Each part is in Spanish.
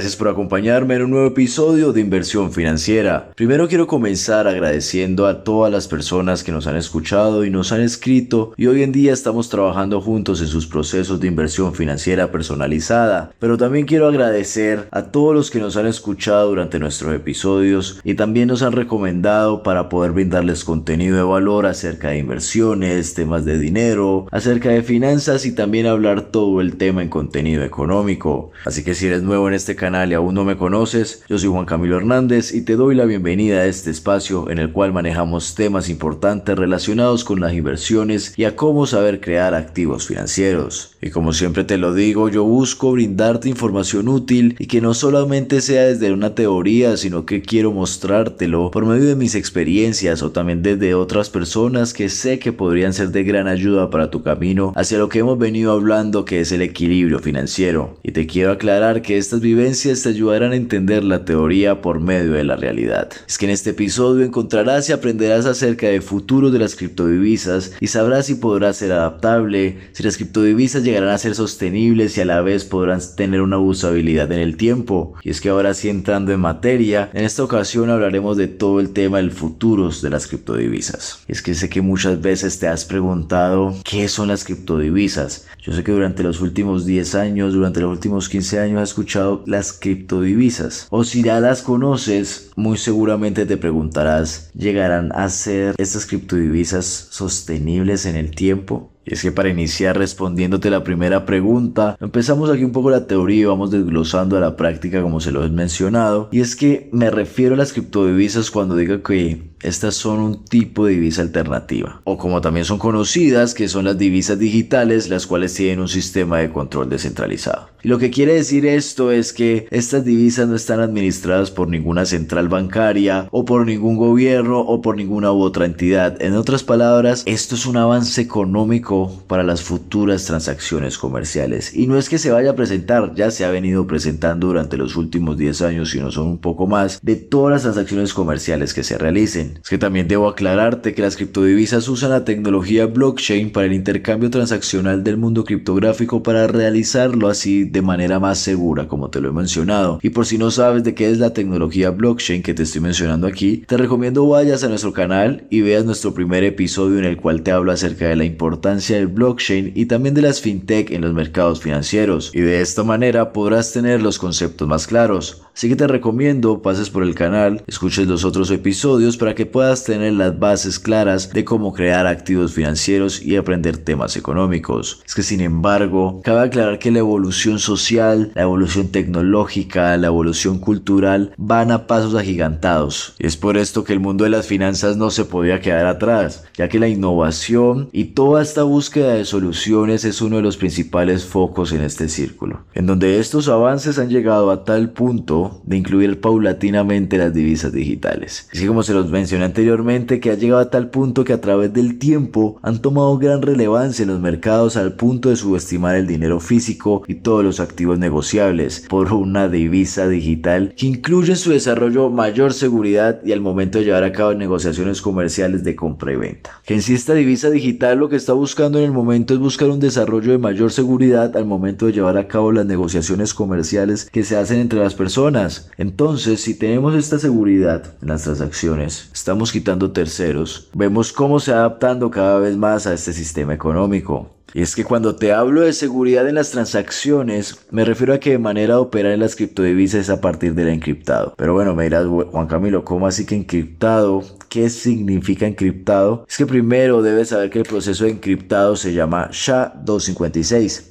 Gracias por acompañarme en un nuevo episodio de Inversión Financiera. Primero quiero comenzar agradeciendo a todas las personas que nos han escuchado y nos han escrito y hoy en día estamos trabajando juntos en sus procesos de inversión financiera personalizada. Pero también quiero agradecer a todos los que nos han escuchado durante nuestros episodios y también nos han recomendado para poder brindarles contenido de valor acerca de inversiones, temas de dinero, acerca de finanzas y también hablar todo el tema en contenido económico. Así que si eres nuevo en este canal y aún no me conoces, yo soy Juan Camilo Hernández y te doy la bienvenida a este espacio en el cual manejamos temas importantes relacionados con las inversiones y a cómo saber crear activos financieros. Y como siempre te lo digo, yo busco brindarte información útil y que no solamente sea desde una teoría, sino que quiero mostrártelo por medio de mis experiencias o también desde otras personas que sé que podrían ser de gran ayuda para tu camino hacia lo que hemos venido hablando que es el equilibrio financiero. Y te quiero aclarar que estas vivencias te ayudarán a entender la teoría por medio de la realidad. Es que en este episodio encontrarás y aprenderás acerca del futuro de las criptodivisas y sabrás si podrás ser adaptable, si las criptodivisas llegarán a ser sostenibles y a la vez podrán tener una usabilidad en el tiempo. Y es que ahora sí entrando en materia, en esta ocasión hablaremos de todo el tema del futuro de las criptodivisas. Y es que sé que muchas veces te has preguntado qué son las criptodivisas. Yo sé que durante los últimos 10 años, durante los últimos 15 años has escuchado las criptodivisas. O si ya las conoces, muy seguramente te preguntarás, ¿llegarán a ser estas criptodivisas sostenibles en el tiempo? Y es que para iniciar respondiéndote la primera pregunta, empezamos aquí un poco la teoría y vamos desglosando a la práctica como se lo he mencionado. Y es que me refiero a las criptodivisas cuando digo que estas son un tipo de divisa alternativa, o como también son conocidas, que son las divisas digitales, las cuales tienen un sistema de control descentralizado. Y lo que quiere decir esto es que estas divisas no están administradas por ninguna central bancaria, o por ningún gobierno, o por ninguna u otra entidad. En otras palabras, esto es un avance económico para las futuras transacciones comerciales. Y no es que se vaya a presentar, ya se ha venido presentando durante los últimos 10 años, si no son un poco más, de todas las transacciones comerciales que se realicen. Es que también debo aclararte que las criptodivisas usan la tecnología blockchain para el intercambio transaccional del mundo criptográfico para realizarlo así de manera más segura, como te lo he mencionado. Y por si no sabes de qué es la tecnología blockchain que te estoy mencionando aquí, te recomiendo vayas a nuestro canal y veas nuestro primer episodio en el cual te hablo acerca de la importancia del blockchain y también de las fintech en los mercados financieros. Y de esta manera podrás tener los conceptos más claros. Así que te recomiendo pases por el canal, escuches los otros episodios para que puedas tener las bases claras de cómo crear activos financieros y aprender temas económicos. Es que sin embargo, cabe aclarar que la evolución social, la evolución tecnológica, la evolución cultural van a pasos agigantados. Y es por esto que el mundo de las finanzas no se podía quedar atrás, ya que la innovación y toda esta búsqueda de soluciones es uno de los principales focos en este círculo, en donde estos avances han llegado a tal punto de incluir paulatinamente las divisas digitales. Así como se los mencioné anteriormente que ha llegado a tal punto que a través del tiempo han tomado gran relevancia en los mercados al punto de subestimar el dinero físico y todos los activos negociables por una divisa digital que incluye en su desarrollo mayor seguridad y al momento de llevar a cabo negociaciones comerciales de compra y venta. Que en sí esta divisa digital lo que está buscando en el momento es buscar un desarrollo de mayor seguridad al momento de llevar a cabo las negociaciones comerciales que se hacen entre las personas. Entonces, si tenemos esta seguridad en las transacciones, estamos quitando terceros, vemos cómo se adaptando cada vez más a este sistema económico. Y es que cuando te hablo de seguridad en las transacciones, me refiero a que de manera de operar en las criptodivisas es a partir del encriptado. Pero bueno, me dirás, Juan Camilo, ¿cómo así que encriptado? ¿Qué significa encriptado? Es que primero debes saber que el proceso de encriptado se llama SHA-256,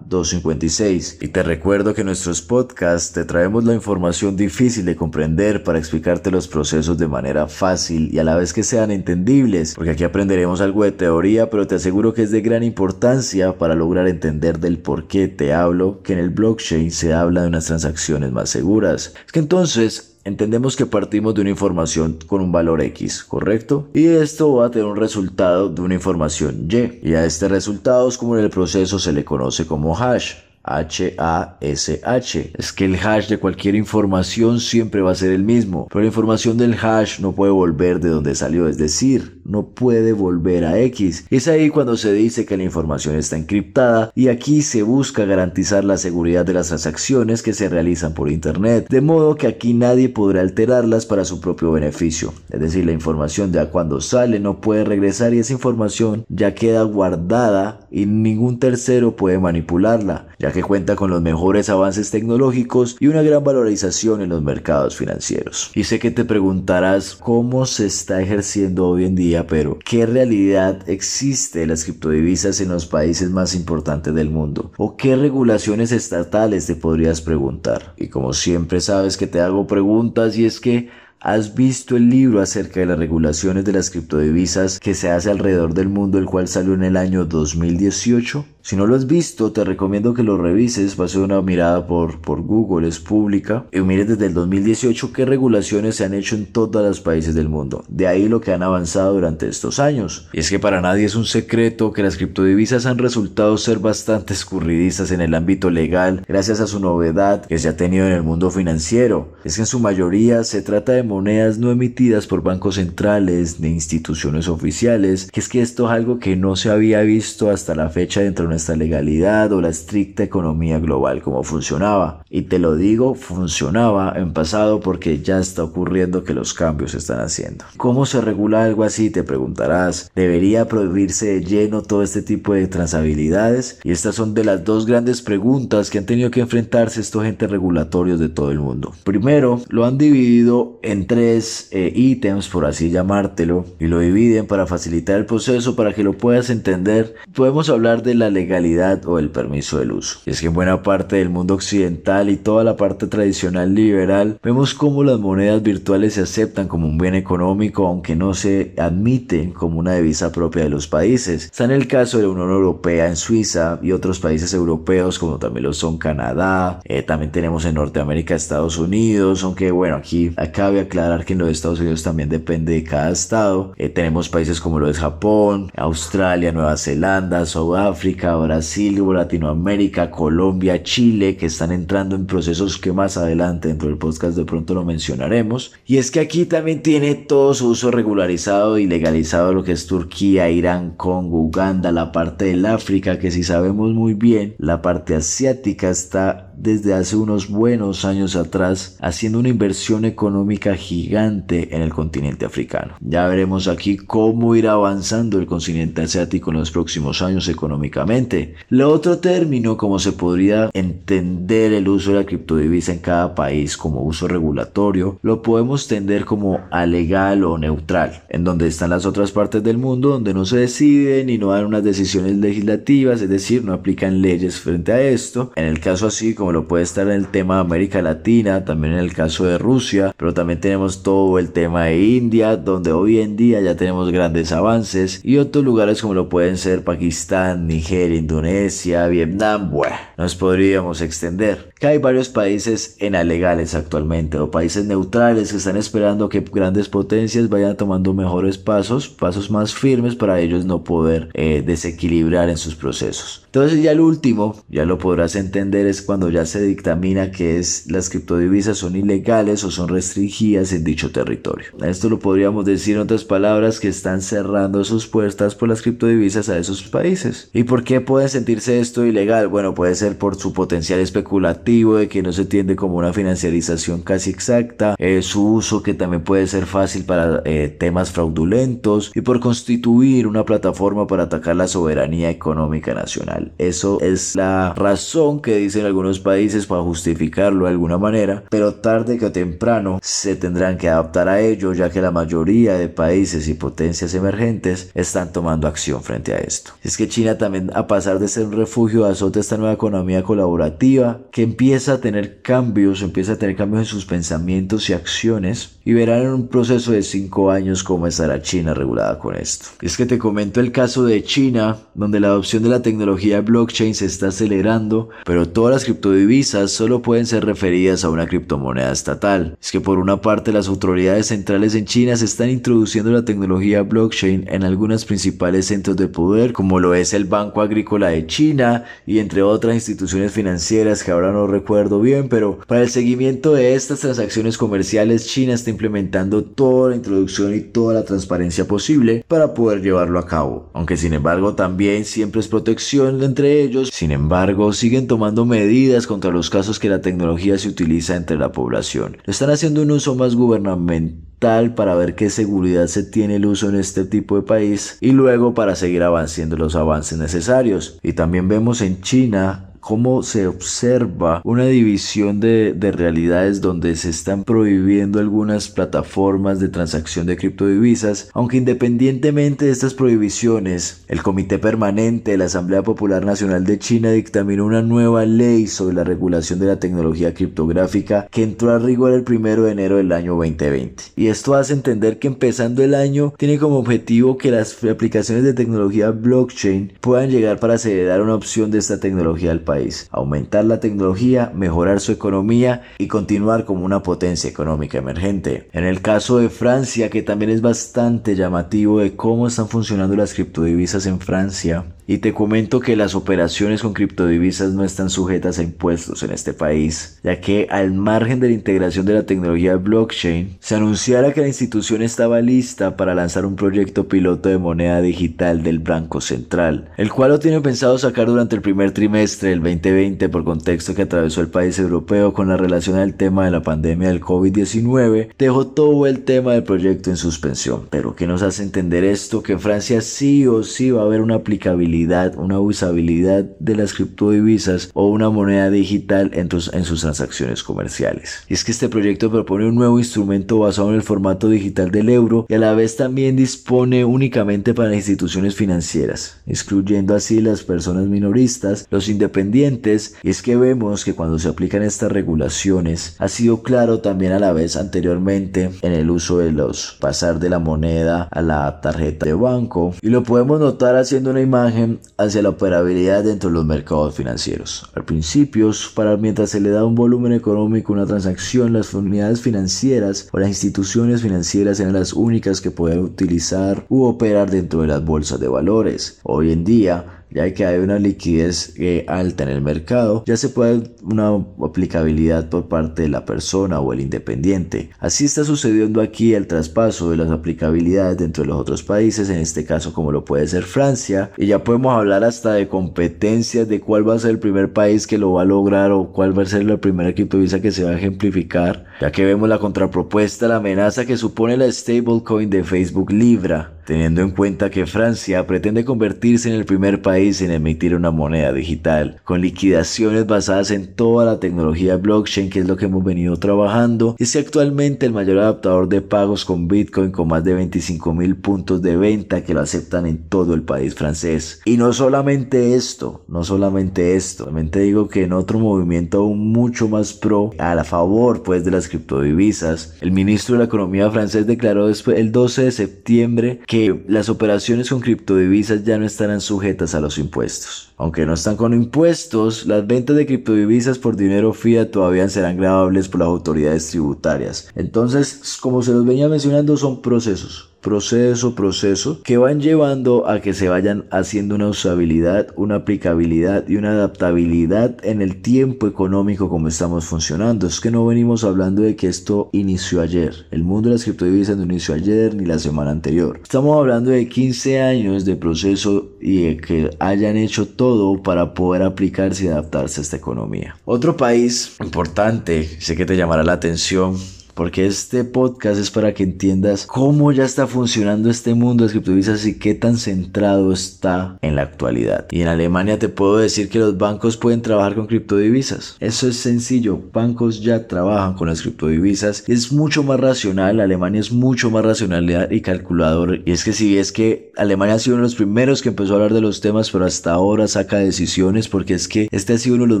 S-H-A-256. Y te recuerdo que en nuestros podcasts te traemos la información difícil de comprender para explicarte los procesos de manera fácil y a la vez que sean entendibles, porque aquí aprenderemos algo de teoría, pero te aseguro que es de gran importancia para lograr entender del por qué te hablo que en el blockchain se habla de unas transacciones más seguras. Es que entonces entendemos que partimos de una información con un valor X, ¿correcto? Y esto va a tener un resultado de una información Y. Y a este resultado es como en el proceso se le conoce como hash. H-A-S-H. Es que el hash de cualquier información siempre va a ser el mismo, pero la información del hash no puede volver de donde salió, es decir, no puede volver a X. Es ahí cuando se dice que la información está encriptada y aquí se busca garantizar la seguridad de las transacciones que se realizan por Internet, de modo que aquí nadie podrá alterarlas para su propio beneficio. Es decir, la información ya cuando sale no puede regresar y esa información ya queda guardada y ningún tercero puede manipularla, ya que cuenta con los mejores avances tecnológicos y una gran valorización en los mercados financieros. Y sé que te preguntarás cómo se está ejerciendo hoy en día, pero ¿qué realidad existe de las criptodivisas en los países más importantes del mundo? ¿O qué regulaciones estatales te podrías preguntar? Y como siempre sabes que te hago preguntas y es que ¿Has visto el libro acerca de las regulaciones de las criptodivisas que se hace alrededor del mundo, el cual salió en el año 2018? Si no lo has visto, te recomiendo que lo revises, pase una mirada por, por Google, es pública, y mires desde el 2018 qué regulaciones se han hecho en todos los países del mundo. De ahí lo que han avanzado durante estos años. Y es que para nadie es un secreto que las criptodivisas han resultado ser bastante escurridizas en el ámbito legal gracias a su novedad que se ha tenido en el mundo financiero. Es que en su mayoría se trata de monedas no emitidas por bancos centrales ni instituciones oficiales, que es que esto es algo que no se había visto hasta la fecha dentro de esta legalidad o la estricta economía global como funcionaba. Y te lo digo, funcionaba en pasado porque ya está ocurriendo que los cambios se están haciendo. ¿Cómo se regula algo así? Te preguntarás. ¿Debería prohibirse de lleno todo este tipo de transabilidades? Y estas son de las dos grandes preguntas que han tenido que enfrentarse estos entes regulatorios de todo el mundo. Primero, lo han dividido en tres eh, ítems, por así llamártelo, y lo dividen para facilitar el proceso para que lo puedas entender. Podemos hablar de la legalidad legalidad o el permiso del uso. Y es que en buena parte del mundo occidental y toda la parte tradicional liberal vemos cómo las monedas virtuales se aceptan como un bien económico aunque no se admiten como una divisa propia de los países. Está en el caso de la Unión Europea en Suiza y otros países europeos como también lo son Canadá, eh, también tenemos en Norteamérica Estados Unidos, aunque bueno aquí cabe aclarar que en los Estados Unidos también depende de cada estado. Eh, tenemos países como lo es Japón, Australia, Nueva Zelanda, Sudáfrica, Brasil, Latinoamérica, Colombia, Chile, que están entrando en procesos que más adelante dentro del podcast de pronto lo mencionaremos. Y es que aquí también tiene todo su uso regularizado y legalizado lo que es Turquía, Irán, Congo, Uganda, la parte del África, que si sabemos muy bien, la parte asiática está desde hace unos buenos años atrás haciendo una inversión económica gigante en el continente africano. Ya veremos aquí cómo irá avanzando el continente asiático en los próximos años económicamente. Lo otro término, como se podría entender el uso de la criptodivisa en cada país como uso regulatorio, lo podemos tender como alegal o neutral, en donde están las otras partes del mundo donde no se deciden y no dan unas decisiones legislativas, es decir, no aplican leyes frente a esto. En el caso así como lo puede estar en el tema de América Latina, también en el caso de Rusia, pero también tenemos todo el tema de India, donde hoy en día ya tenemos grandes avances, y otros lugares como lo pueden ser Pakistán, Nigeria, Indonesia, Vietnam, bueno, nos podríamos extender. Que hay varios países en alegales actualmente, o países neutrales que están esperando que grandes potencias vayan tomando mejores pasos, pasos más firmes para ellos no poder eh, desequilibrar en sus procesos. Entonces ya el último, ya lo podrás entender, es cuando ya se dictamina que es, las criptodivisas son ilegales o son restringidas en dicho territorio. Esto lo podríamos decir en otras palabras que están cerrando sus puertas por las criptodivisas a esos países. ¿Y por qué puede sentirse esto ilegal? Bueno, puede ser por su potencial especulativo de que no se tiende como una financiarización casi exacta, eh, su uso que también puede ser fácil para eh, temas fraudulentos y por constituir una plataforma para atacar la soberanía económica nacional. Eso es la razón que dicen algunos países para justificarlo de alguna manera, pero tarde que temprano se tendrán que adaptar a ello ya que la mayoría de países y potencias emergentes están tomando acción frente a esto. Es que China también a pasar de ser un refugio azota esta nueva economía colaborativa que empieza a tener cambios, empieza a tener cambios en sus pensamientos y acciones y verán en un proceso de 5 años cómo estará China regulada con esto. Es que te comento el caso de China donde la adopción de la tecnología blockchain se está acelerando, pero todas las criptomonedas criptodivisas solo pueden ser referidas a una criptomoneda estatal. Es que por una parte las autoridades centrales en China se están introduciendo la tecnología blockchain en algunos principales centros de poder, como lo es el Banco Agrícola de China y entre otras instituciones financieras que ahora no recuerdo bien, pero para el seguimiento de estas transacciones comerciales China está implementando toda la introducción y toda la transparencia posible para poder llevarlo a cabo. Aunque sin embargo también siempre es protección entre ellos, sin embargo siguen tomando medidas contra los casos que la tecnología se utiliza entre la población. Están haciendo un uso más gubernamental para ver qué seguridad se tiene el uso en este tipo de país y luego para seguir avanzando los avances necesarios. Y también vemos en China cómo se observa una división de, realidades donde se están prohibiendo algunas plataformas de transacción de criptodivisas, aunque independientemente de estas prohibiciones, el Comité Permanente de la Asamblea Popular Nacional de China dictaminó una nueva ley sobre la regulación de la tecnología criptográfica que entró a rigor el 1 de enero del año 2020. Y esto hace entender que empezando el año tiene como objetivo que las aplicaciones de tecnología blockchain puedan llegar para acelerar una opción de esta tecnología al país aumentar la tecnología, mejorar su economía y continuar como una potencia económica emergente. En el caso de Francia, que también es bastante llamativo de cómo están funcionando las criptodivisas en Francia, y te comento que las operaciones con criptodivisas no están sujetas a impuestos en este país, ya que al margen de la integración de la tecnología blockchain, se anunciara que la institución estaba lista para lanzar un proyecto piloto de moneda digital del Banco Central, el cual lo tiene pensado sacar durante el primer trimestre del 2020 por contexto que atravesó el país europeo con la relación al tema de la pandemia del COVID-19, dejó todo el tema del proyecto en suspensión. Pero ¿qué nos hace entender esto? Que en Francia sí o sí va a haber una aplicabilidad una usabilidad de las criptodivisas o una moneda digital en, en sus transacciones comerciales. Y es que este proyecto propone un nuevo instrumento basado en el formato digital del euro y a la vez también dispone únicamente para instituciones financieras, excluyendo así las personas minoristas, los independientes, y es que vemos que cuando se aplican estas regulaciones ha sido claro también a la vez anteriormente en el uso de los pasar de la moneda a la tarjeta de banco y lo podemos notar haciendo una imagen um, hacia la operabilidad dentro de los mercados financieros. Al principio, para mientras se le da un volumen económico a una transacción, las unidades financieras o las instituciones financieras eran las únicas que podían utilizar u operar dentro de las bolsas de valores. Hoy en día, ya que hay una liquidez eh, alta en el mercado, ya se puede una aplicabilidad por parte de la persona o el independiente. Así está sucediendo aquí el traspaso de las aplicabilidades dentro de los otros países, en este caso como lo puede ser Francia, y ya podemos hablar hasta de competencias de cuál va a ser el primer país que lo va a lograr o cuál va a ser la primera criptovisa que se va a ejemplificar, ya que vemos la contrapropuesta, la amenaza que supone la stablecoin de Facebook Libra teniendo en cuenta que Francia pretende convertirse en el primer país en emitir una moneda digital, con liquidaciones basadas en toda la tecnología blockchain, que es lo que hemos venido trabajando, es actualmente el mayor adaptador de pagos con Bitcoin con más de 25 mil puntos de venta que lo aceptan en todo el país francés. Y no solamente esto, no solamente esto, también te digo que en otro movimiento aún mucho más pro, a la favor pues de las criptodivisas, el ministro de la Economía francés declaró después el 12 de septiembre que las operaciones con criptodivisas ya no estarán sujetas a los impuestos. Aunque no están con impuestos, las ventas de criptodivisas por dinero fiat todavía serán grabables por las autoridades tributarias. Entonces, como se los venía mencionando, son procesos proceso, proceso, que van llevando a que se vayan haciendo una usabilidad, una aplicabilidad y una adaptabilidad en el tiempo económico como estamos funcionando. Es que no venimos hablando de que esto inició ayer. El mundo de las criptodivisas no inició ayer ni la semana anterior. Estamos hablando de 15 años de proceso y que hayan hecho todo para poder aplicarse y adaptarse a esta economía. Otro país importante, sé que te llamará la atención, porque este podcast es para que entiendas cómo ya está funcionando este mundo de criptodivisas y qué tan centrado está en la actualidad. Y en Alemania te puedo decir que los bancos pueden trabajar con criptodivisas. Eso es sencillo, bancos ya trabajan con las criptodivisas. Es mucho más racional, Alemania es mucho más racionalidad y calculador. Y es que si es que Alemania ha sido uno de los primeros que empezó a hablar de los temas, pero hasta ahora saca decisiones porque es que este ha sido uno de los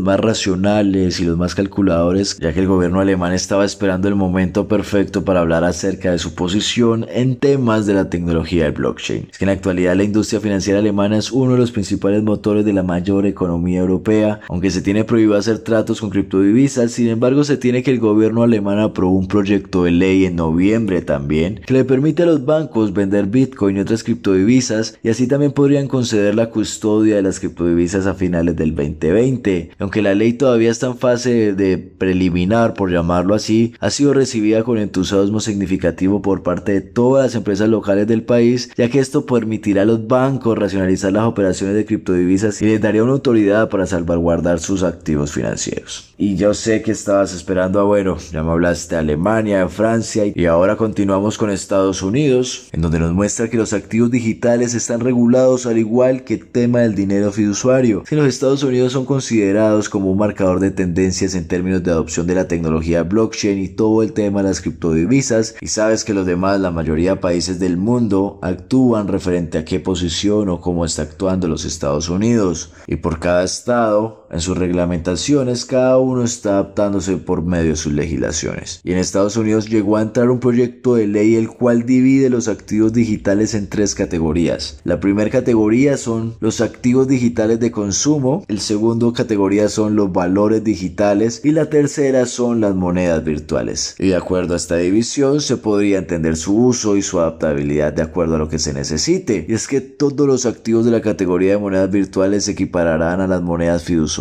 más racionales y los más calculadores, ya que el gobierno alemán estaba esperando el momento perfecto para hablar acerca de su posición en temas de la tecnología del blockchain. Es que en la actualidad la industria financiera alemana es uno de los principales motores de la mayor economía europea, aunque se tiene prohibido hacer tratos con criptodivisas, sin embargo se tiene que el gobierno alemán aprobó un proyecto de ley en noviembre también que le permite a los bancos vender Bitcoin y otras criptodivisas y así también podrían conceder la custodia de las criptodivisas a finales del 2020. Aunque la ley todavía está en fase de preliminar, por llamarlo así, ha sido recibida con entusiasmo significativo por parte de todas las empresas locales del país, ya que esto permitirá a los bancos racionalizar las operaciones de criptodivisas y les daría una autoridad para salvaguardar sus activos financieros. Y yo sé que estabas esperando a bueno, ya me hablaste de Alemania, de Francia y ahora continuamos con Estados Unidos, en donde nos muestra que los activos digitales están regulados al igual que el tema del dinero fiduciario. Si los Estados Unidos son considerados como un marcador de tendencias en términos de adopción de la tecnología blockchain y todo el tema de las criptodivisas, y sabes que los demás, la mayoría de países del mundo, actúan referente a qué posición o cómo está actuando los Estados Unidos. Y por cada estado, en sus reglamentaciones, cada uno está adaptándose por medio de sus legislaciones. Y en Estados Unidos llegó a entrar un proyecto de ley el cual divide los activos digitales en tres categorías. La primera categoría son los activos digitales de consumo, el segundo categoría son los valores digitales y la tercera son las monedas virtuales. Y de acuerdo a esta división se podría entender su uso y su adaptabilidad de acuerdo a lo que se necesite. Y es que todos los activos de la categoría de monedas virtuales se equipararán a las monedas fiduciarias.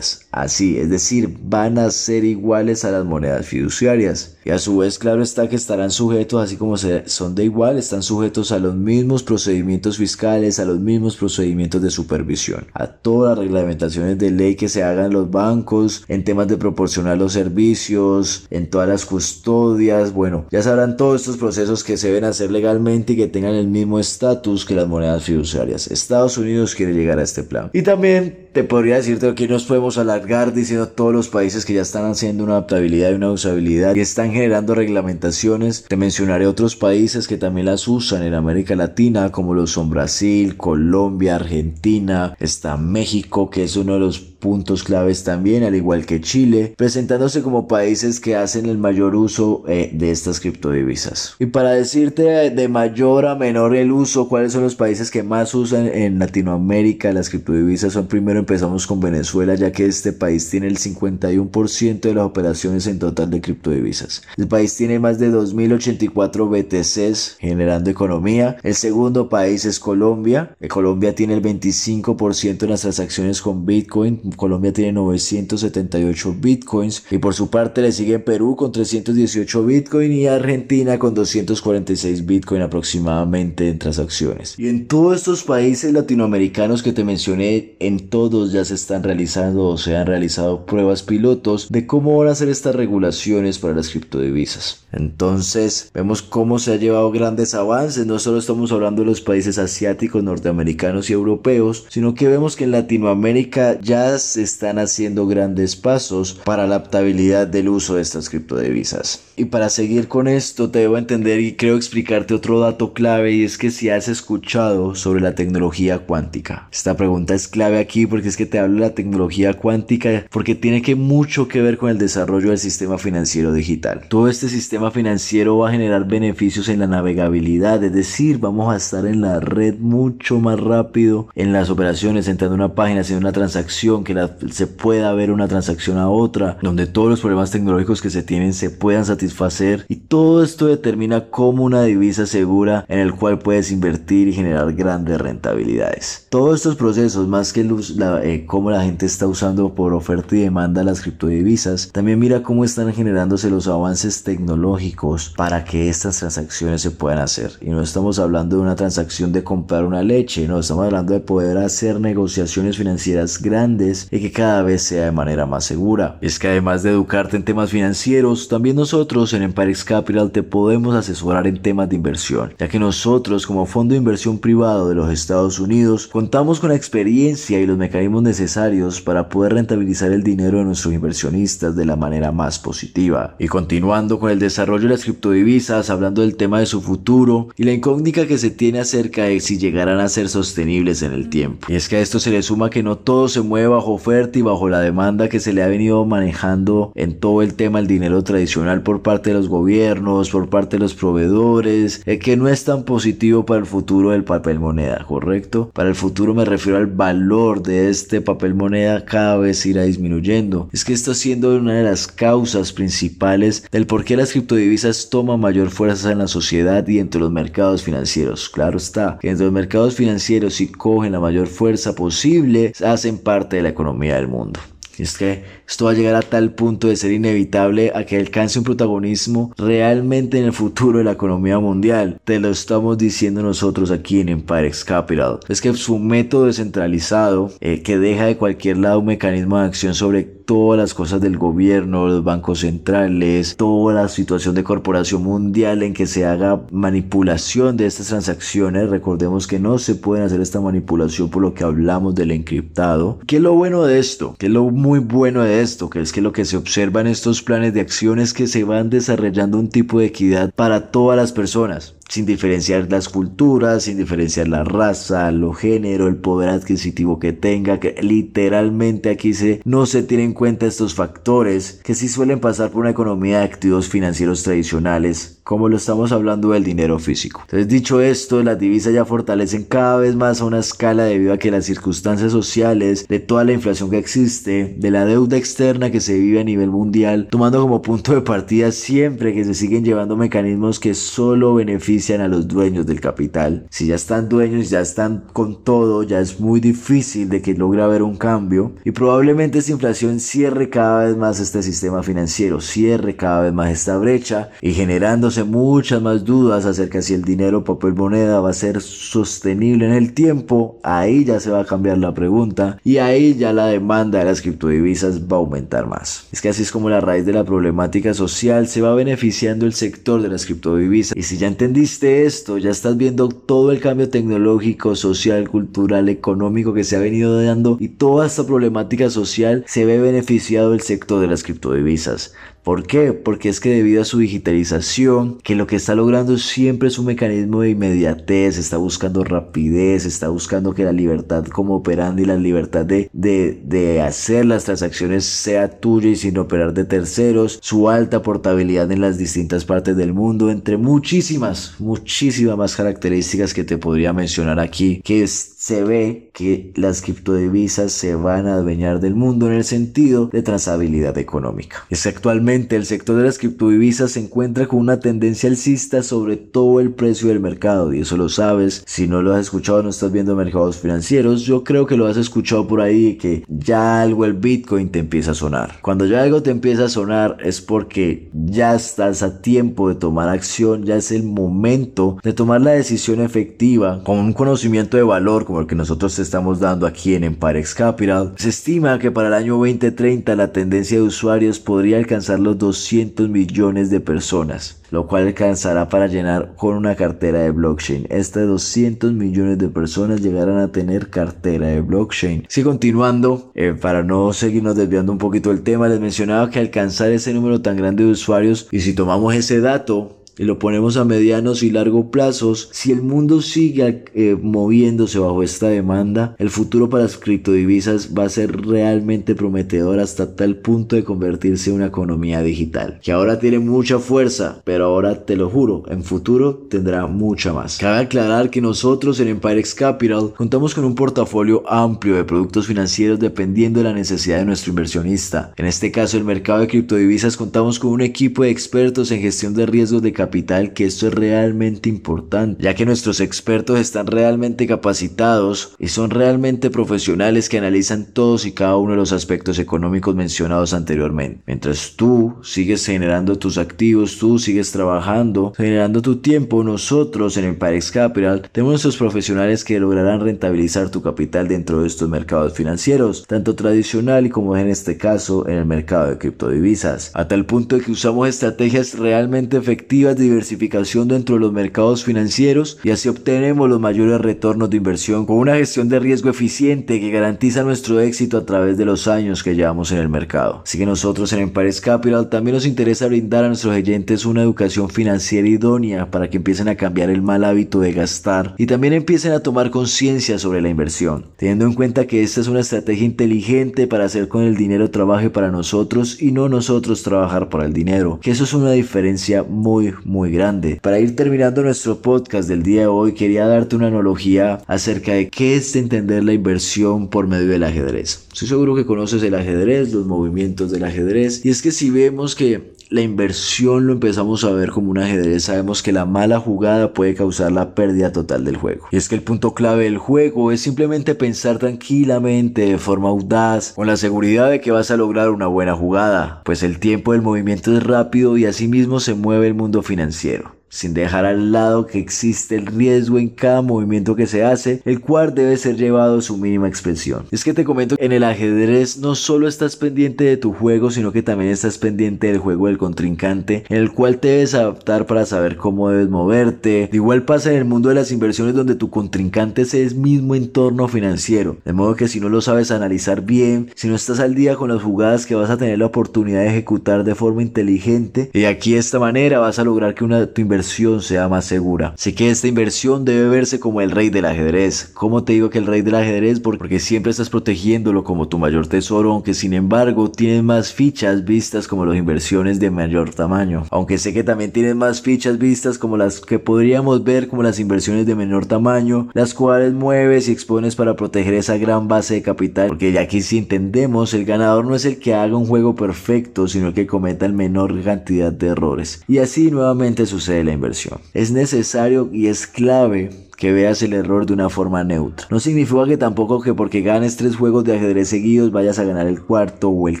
Así, es decir, van a ser iguales a las monedas fiduciarias. Y a su vez, claro está que estarán sujetos, así como son de igual, están sujetos a los mismos procedimientos fiscales, a los mismos procedimientos de supervisión, a todas las reglamentaciones de ley que se hagan en los bancos, en temas de proporcionar los servicios, en todas las custodias, bueno, ya sabrán todos estos procesos que se deben hacer legalmente y que tengan el mismo estatus que las monedas fiduciarias. Estados Unidos quiere llegar a este plan. Y también te podría decirte que nos podemos alargar diciendo todos los países que ya están haciendo una adaptabilidad y una usabilidad y están generando reglamentaciones. Te mencionaré otros países que también las usan en América Latina, como lo son Brasil, Colombia, Argentina, está México, que es uno de los puntos claves también, al igual que Chile, presentándose como países que hacen el mayor uso eh, de estas criptodivisas. Y para decirte de mayor a menor el uso, cuáles son los países que más usan en Latinoamérica las criptodivisas, son primero empezamos con Venezuela, ya que este país tiene el 51% de las operaciones en total de criptodivisas. El país tiene más de 2.084 BTCs generando economía. El segundo país es Colombia. Colombia tiene el 25% de las transacciones con Bitcoin, Colombia tiene 978 bitcoins y por su parte le sigue Perú con 318 bitcoin y Argentina con 246 bitcoin aproximadamente en transacciones. Y en todos estos países latinoamericanos que te mencioné, en todos ya se están realizando o se han realizado pruebas pilotos de cómo van a ser estas regulaciones para las criptodivisas. Entonces vemos cómo se ha llevado grandes avances, no solo estamos hablando de los países asiáticos, norteamericanos y europeos, sino que vemos que en Latinoamérica ya se están haciendo grandes pasos para la adaptabilidad del uso de estas criptodivisas. Y para seguir con esto te debo entender y creo explicarte otro dato clave y es que si has escuchado sobre la tecnología cuántica. Esta pregunta es clave aquí porque es que te hablo de la tecnología cuántica porque tiene que mucho que ver con el desarrollo del sistema financiero digital. Todo este sistema financiero va a generar beneficios en la navegabilidad, es decir, vamos a estar en la red mucho más rápido en las operaciones, entrando a una página, haciendo una transacción, que se pueda ver una transacción a otra, donde todos los problemas tecnológicos que se tienen se puedan satisfacer y todo esto determina cómo una divisa segura en el cual puedes invertir y generar grandes rentabilidades. Todos estos procesos, más que la, eh, cómo la gente está usando por oferta y demanda las criptodivisas, también mira cómo están generándose los avances tecnológicos para que estas transacciones se puedan hacer. Y no estamos hablando de una transacción de comprar una leche, no, estamos hablando de poder hacer negociaciones financieras grandes y que cada vez sea de manera más segura. Es que además de educarte en temas financieros, también nosotros en Empirex Capital te podemos asesorar en temas de inversión, ya que nosotros como fondo de inversión privado de los Estados Unidos contamos con la experiencia y los mecanismos necesarios para poder rentabilizar el dinero de nuestros inversionistas de la manera más positiva. Y continuando con el desarrollo de las criptodivisas, hablando del tema de su futuro y la incógnita que se tiene acerca de si llegarán a ser sostenibles en el tiempo. Y es que a esto se le suma que no todo se mueve bajo bajo oferta y bajo la demanda que se le ha venido manejando en todo el tema del dinero tradicional por parte de los gobiernos, por parte de los proveedores, eh, que no es tan positivo para el futuro del papel moneda, ¿correcto? Para el futuro me refiero al valor de este papel moneda cada vez irá disminuyendo. Es que está siendo una de las causas principales del por qué las criptodivisas toman mayor fuerza en la sociedad y entre los mercados financieros. Claro está, que entre los mercados financieros si cogen la mayor fuerza posible, hacen parte de la economía del mundo. Es que esto va a llegar a tal punto de ser inevitable a que alcance un protagonismo realmente en el futuro de la economía mundial. Te lo estamos diciendo nosotros aquí en Empire Capital. Es que su método descentralizado, eh, que deja de cualquier lado un mecanismo de acción sobre todas las cosas del gobierno, los bancos centrales, toda la situación de corporación mundial en que se haga manipulación de estas transacciones. Recordemos que no se pueden hacer esta manipulación por lo que hablamos del encriptado. ¿Qué es lo bueno de esto? ¿Qué es lo muy bueno de esto? Que es que lo que se observa en estos planes de acción es que se van desarrollando un tipo de equidad para todas las personas sin diferenciar las culturas, sin diferenciar la raza, lo género, el poder adquisitivo que tenga, que literalmente aquí se, no se tienen en cuenta estos factores que sí suelen pasar por una economía de activos financieros tradicionales, como lo estamos hablando del dinero físico. Entonces, dicho esto, las divisas ya fortalecen cada vez más a una escala debido a que las circunstancias sociales, de toda la inflación que existe, de la deuda externa que se vive a nivel mundial, tomando como punto de partida siempre que se siguen llevando mecanismos que solo benefician a los dueños del capital. Si ya están dueños, ya están con todo, ya es muy difícil de que logre haber un cambio y probablemente esta inflación cierre cada vez más este sistema financiero, cierre cada vez más esta brecha y generándose muchas más dudas acerca si el dinero papel moneda va a ser sostenible en el tiempo, ahí ya se va a cambiar la pregunta y ahí ya la demanda de las criptodivisas va a aumentar más. Es que así es como la raíz de la problemática social se va beneficiando el sector de las criptodivisas y si ya entendí esto, ya estás viendo todo el cambio tecnológico, social, cultural, económico que se ha venido dando y toda esta problemática social se ve beneficiado el sector de las criptodivisas. ¿Por qué? Porque es que debido a su digitalización, que lo que está logrando siempre es un mecanismo de inmediatez, está buscando rapidez, está buscando que la libertad como operando y la libertad de, de, de hacer las transacciones sea tuya y sin operar de terceros, su alta portabilidad en las distintas partes del mundo, entre muchísimas, muchísimas más características que te podría mencionar aquí, que es se ve que las criptodivisas se van a adueñar del mundo en el sentido de trazabilidad económica. Es actualmente el sector de las criptodivisas se encuentra con una tendencia alcista sobre todo el precio del mercado y eso lo sabes. Si no lo has escuchado, no estás viendo mercados financieros, yo creo que lo has escuchado por ahí que ya algo el Bitcoin te empieza a sonar. Cuando ya algo te empieza a sonar es porque ya estás a tiempo de tomar acción, ya es el momento de tomar la decisión efectiva con un conocimiento de valor como el que nosotros estamos dando aquí en Empirex Capital, se estima que para el año 2030 la tendencia de usuarios podría alcanzar los 200 millones de personas, lo cual alcanzará para llenar con una cartera de blockchain. Estas 200 millones de personas llegarán a tener cartera de blockchain. Si continuando, eh, para no seguirnos desviando un poquito del tema, les mencionaba que alcanzar ese número tan grande de usuarios y si tomamos ese dato y lo ponemos a medianos y largo plazos, si el mundo sigue eh, moviéndose bajo esta demanda, el futuro para las criptodivisas va a ser realmente prometedor hasta tal punto de convertirse en una economía digital, que ahora tiene mucha fuerza, pero ahora te lo juro, en futuro tendrá mucha más. Cabe aclarar que nosotros en Empirex Capital contamos con un portafolio amplio de productos financieros dependiendo de la necesidad de nuestro inversionista. En este caso, el mercado de criptodivisas contamos con un equipo de expertos en gestión de riesgos de capital que esto es realmente importante, ya que nuestros expertos están realmente capacitados y son realmente profesionales que analizan todos y cada uno de los aspectos económicos mencionados anteriormente. Mientras tú sigues generando tus activos, tú sigues trabajando, generando tu tiempo, nosotros en el Parex Capital tenemos nuestros profesionales que lograrán rentabilizar tu capital dentro de estos mercados financieros, tanto tradicional y como en este caso en el mercado de criptodivisas, a tal punto de que usamos estrategias realmente efectivas de diversificación dentro de los mercados financieros y así obtenemos los mayores retornos de inversión con una gestión de riesgo eficiente que garantiza nuestro éxito a través de los años que llevamos en el mercado. Así que nosotros en Empires Capital también nos interesa brindar a nuestros oyentes una educación financiera idónea para que empiecen a cambiar el mal hábito de gastar y también empiecen a tomar conciencia sobre la inversión, teniendo en cuenta que esta es una estrategia inteligente para hacer con el dinero trabaje para nosotros y no nosotros trabajar para el dinero, que eso es una diferencia muy muy grande. Para ir terminando nuestro podcast del día de hoy quería darte una analogía acerca de qué es entender la inversión por medio del ajedrez. Estoy seguro que conoces el ajedrez, los movimientos del ajedrez y es que si vemos que la inversión lo empezamos a ver como un ajedrez, sabemos que la mala jugada puede causar la pérdida total del juego. Y es que el punto clave del juego es simplemente pensar tranquilamente, de forma audaz, con la seguridad de que vas a lograr una buena jugada, pues el tiempo del movimiento es rápido y asimismo se mueve el mundo financiero sin dejar al lado que existe el riesgo en cada movimiento que se hace, el cual debe ser llevado a su mínima expresión. Es que te comento, en el ajedrez no solo estás pendiente de tu juego, sino que también estás pendiente del juego del contrincante, en el cual te debes adaptar para saber cómo debes moverte. De igual pasa en el mundo de las inversiones donde tu contrincante es el mismo entorno financiero, de modo que si no lo sabes analizar bien, si no estás al día con las jugadas que vas a tener la oportunidad de ejecutar de forma inteligente, y aquí de esta manera vas a lograr que una, tu inversión sea más segura. Sé que esta inversión debe verse como el rey del ajedrez. ¿Cómo te digo que el rey del ajedrez? Porque siempre estás protegiéndolo como tu mayor tesoro, aunque sin embargo tienes más fichas vistas como las inversiones de mayor tamaño. Aunque sé que también tienes más fichas vistas como las que podríamos ver como las inversiones de menor tamaño, las cuales mueves y expones para proteger esa gran base de capital. Porque ya aquí si entendemos, el ganador no es el que haga un juego perfecto, sino el que cometa el menor cantidad de errores. Y así nuevamente sucede la inversión. Es necesario y es clave que veas el error de una forma neutra. No significa que tampoco que porque ganes tres juegos de ajedrez seguidos vayas a ganar el cuarto o el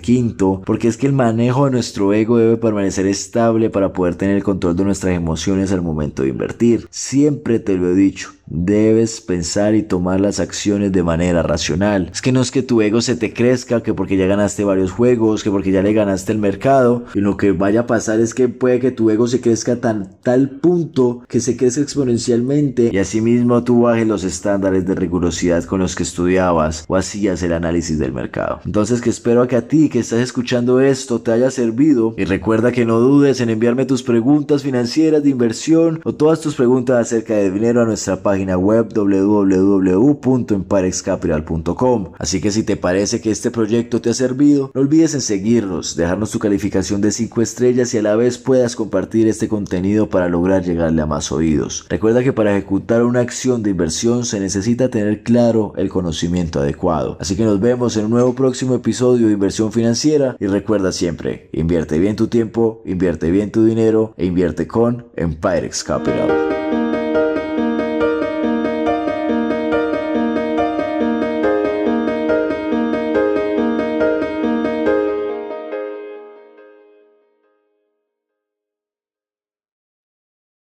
quinto, porque es que el manejo de nuestro ego debe permanecer estable para poder tener el control de nuestras emociones al momento de invertir. Siempre te lo he dicho, Debes pensar y tomar las acciones de manera racional. Es que no es que tu ego se te crezca, que porque ya ganaste varios juegos, que porque ya le ganaste el mercado. Y lo que vaya a pasar es que puede que tu ego se crezca tan, tal punto que se crezca exponencialmente y asimismo tú bajes los estándares de rigurosidad con los que estudiabas o hacías el análisis del mercado. Entonces que espero que a ti que estás escuchando esto te haya servido y recuerda que no dudes en enviarme tus preguntas financieras de inversión o todas tus preguntas acerca de dinero a nuestra página página web www.emparexcapital.com. Así que si te parece que este proyecto te ha servido, no olvides en seguirnos, dejarnos tu calificación de 5 estrellas y a la vez puedas compartir este contenido para lograr llegarle a más oídos. Recuerda que para ejecutar una acción de inversión se necesita tener claro el conocimiento adecuado. Así que nos vemos en un nuevo próximo episodio de Inversión Financiera y recuerda siempre, invierte bien tu tiempo, invierte bien tu dinero e invierte con Empirex Capital.